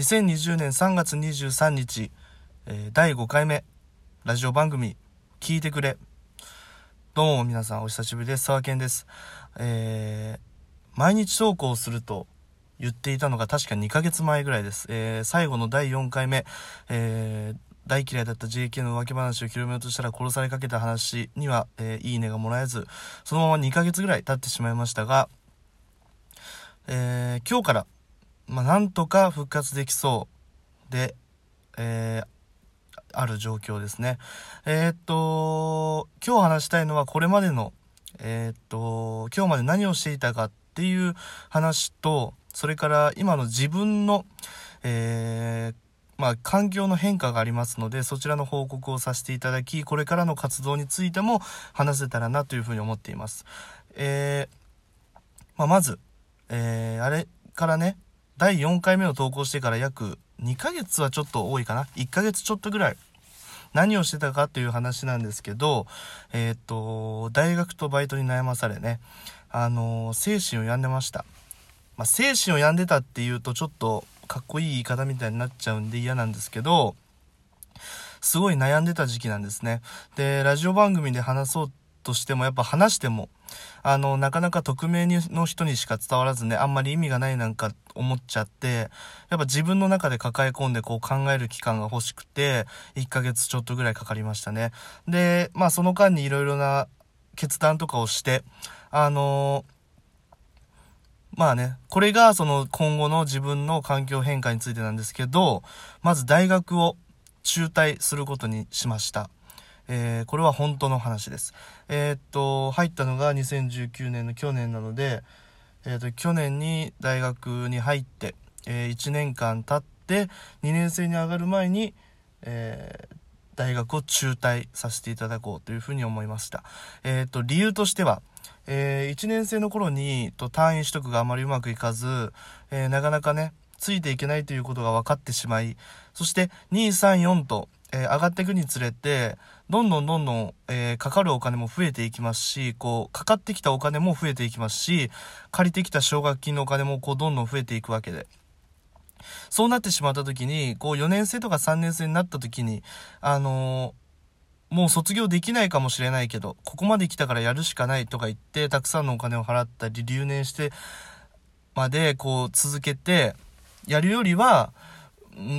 2020年3月23日、えー、第5回目、ラジオ番組、聞いてくれ。どうも皆さんお久しぶりです。沢健です。えー、毎日投稿すると言っていたのが確か2ヶ月前ぐらいです。えー、最後の第4回目、えー、大嫌いだった JK の浮気話を広めようとしたら殺されかけた話には、えー、いいねがもらえず、そのまま2ヶ月ぐらい経ってしまいましたが、えー、今日から、まあ、なんとか復活できそうで、えー、ある状況ですね。えー、っと、今日話したいのはこれまでの、えー、っと、今日まで何をしていたかっていう話と、それから今の自分の、えまあ、環境の変化がありますので、そちらの報告をさせていただき、これからの活動についても話せたらなというふうに思っています。えまあ、まず、えー、あれからね、第4回目を投稿してから約2ヶ月はちょっと多いかな。1ヶ月ちょっとぐらい。何をしてたかという話なんですけど、えー、っと、大学とバイトに悩まされね、あの、精神を病んでました。まあ、精神を病んでたっていうとちょっとかっこいい言い方みたいになっちゃうんで嫌なんですけど、すごい悩んでた時期なんですね。で、ラジオ番組で話そうっとしても、やっぱ話しても、あの、なかなか匿名の人にしか伝わらずね、あんまり意味がないなんか思っちゃって、やっぱ自分の中で抱え込んでこう考える期間が欲しくて、1ヶ月ちょっとぐらいかかりましたね。で、まあその間に色々な決断とかをして、あのまあね、これがその今後の自分の環境変化についてなんですけど、まず大学を中退することにしました。えー、これは本当の話です。えー、っと、入ったのが2019年の去年なので、えー、っと、去年に大学に入って、え1年間経って、2年生に上がる前に、え大学を中退させていただこうというふうに思いました。えっと、理由としては、え1年生の頃にと単位取得があまりうまくいかず、えなかなかね、ついていけないということが分かってしまい、そして2、3、4と、えー、上がっていくにつれて、どんどんどんどん、えー、かかるお金も増えていきますし、こう、かかってきたお金も増えていきますし、借りてきた奨学金のお金もこう、どんどん増えていくわけで。そうなってしまった時に、こう、4年生とか3年生になった時に、あのー、もう卒業できないかもしれないけど、ここまで来たからやるしかないとか言って、たくさんのお金を払ったり、留年してまで、こう、続けて、やるよりは、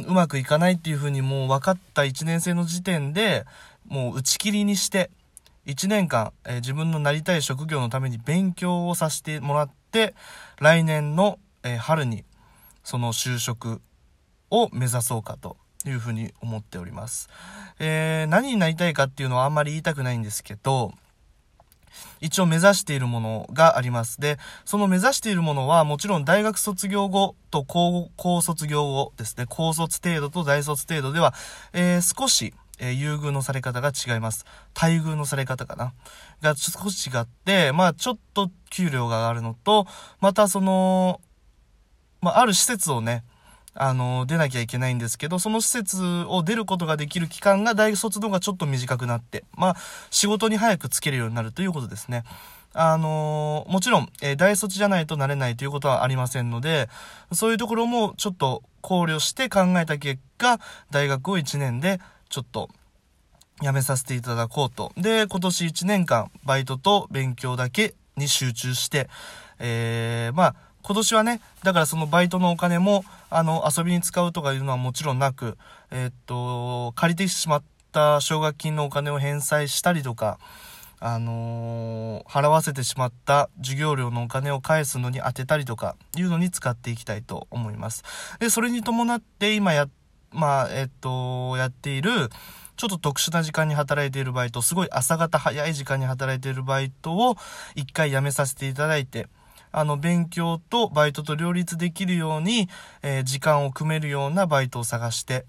うまくいかないっていう風にもう分かった1年生の時点で、もう打ち切りにして、1年間、えー、自分のなりたい職業のために勉強をさせてもらって、来年の、えー、春に、その就職を目指そうかというふうに思っております。えー、何になりたいかっていうのはあんまり言いたくないんですけど、一応目指しているものがあります。で、その目指しているものはもちろん大学卒業後と高高卒業後ですね、高卒程度と大卒程度では、えー、少し、えー、優遇のされ方が違います。待遇のされ方かな。が少し違って、まあちょっと給料が上がるのと、またその、まあある施設をね、あの、出なきゃいけないんですけど、その施設を出ることができる期間が大卒の方がちょっと短くなって、まあ、仕事に早くつけるようになるということですね。あのもちろん、えー、大卒じゃないとなれないということはありませんので、そういうところもちょっと考慮して考えた結果、大学を1年でちょっと辞めさせていただこうと。で、今年1年間、バイトと勉強だけに集中して、えー、まあ、今年はね、だからそのバイトのお金も、あの、遊びに使うとかいうのはもちろんなく、え、っと、借りてしまった奨学金のお金を返済したりとか、あのー、払わせてしまった授業料のお金を返すのに当てたりとかいうのに使っていきたいと思います。で、それに伴って今や、まあ、えっと、やっている、ちょっと特殊な時間に働いているバイト、すごい朝方早い時間に働いているバイトを一回辞めさせていただいて、あの、勉強とバイトと両立できるように、えー、時間を組めるようなバイトを探して、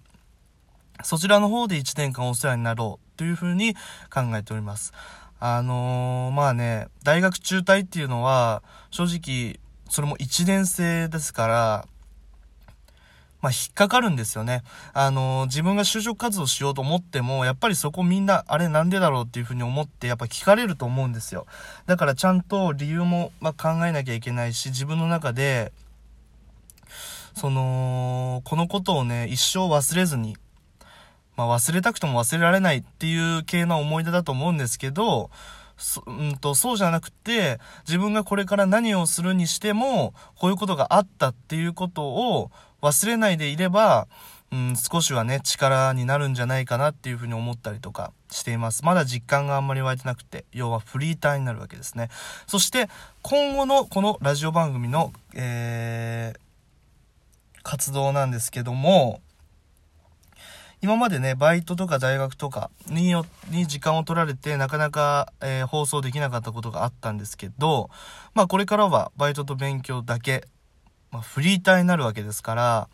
そちらの方で1年間お世話になろうというふうに考えております。あのー、まあね、大学中退っていうのは、正直、それも1年生ですから、まあ、引っかかるんですよね。あの、自分が就職活動しようと思っても、やっぱりそこみんな、あれなんでだろうっていうふうに思って、やっぱ聞かれると思うんですよ。だからちゃんと理由も、ま考えなきゃいけないし、自分の中で、その、このことをね、一生忘れずに、まあ忘れたくても忘れられないっていう系の思い出だと思うんですけど、そ,、うんと、そうじゃなくて、自分がこれから何をするにしても、こういうことがあったっていうことを忘れないでいれば、うん、少しはね、力になるんじゃないかなっていうふうに思ったりとかしています。まだ実感があんまり湧いてなくて、要はフリーターになるわけですね。そして、今後のこのラジオ番組の、えー、活動なんですけども、今までね、バイトとか大学とかによ、に時間を取られて、なかなか、えー、放送できなかったことがあったんですけど、まあこれからはバイトと勉強だけ、まあフリーターになるわけですから、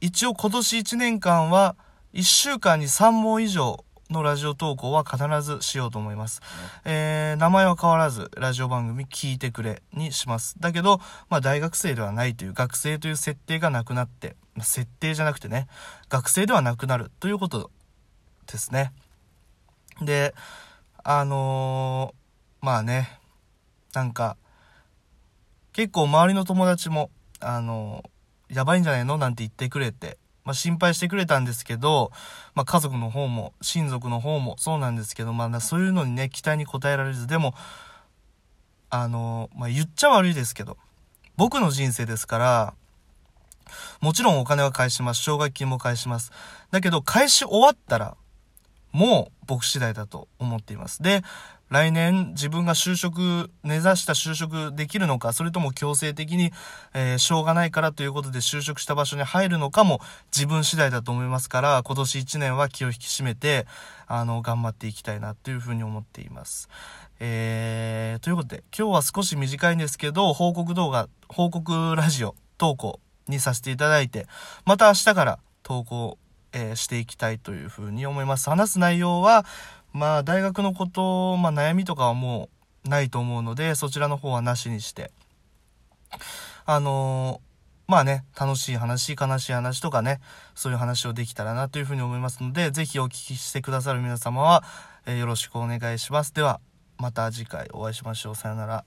一応今年1年間は1週間に3問以上のラジオ投稿は必ずしようと思います。えー、名前は変わらず、ラジオ番組聞いてくれにします。だけど、まあ大学生ではないという、学生という設定がなくなって、設定じゃなくてね、学生ではなくなるということですね。で、あのー、まあね、なんか、結構周りの友達も、あのーやばいんじゃないの？なんて言ってくれて、まあ、心配してくれたんですけど、まあ、家族の方も、親族の方もそうなんですけど、まあ、そういうのにね、期待に応えられず、でも、あの、まあ、言っちゃ悪いですけど、僕の人生ですから、もちろんお金は返します。奨学金も返します。だけど、返し終わったら、もう僕次第だと思っています。で、来年自分が就職、根ざした就職できるのか、それとも強制的に、えー、しょうがないからということで就職した場所に入るのかも自分次第だと思いますから、今年1年は気を引き締めて、あの、頑張っていきたいなというふうに思っています。えー、ということで、今日は少し短いんですけど、報告動画、報告ラジオ投稿にさせていただいて、また明日から投稿、えー、していきたいというふうに思います。話す内容は、まあ大学のこと、まあ悩みとかはもうないと思うので、そちらの方はなしにして、あのー、まあね、楽しい話、悲しい話とかね、そういう話をできたらなというふうに思いますので、ぜひお聞きしてくださる皆様は、えー、よろしくお願いします。では、また次回お会いしましょう。さよなら。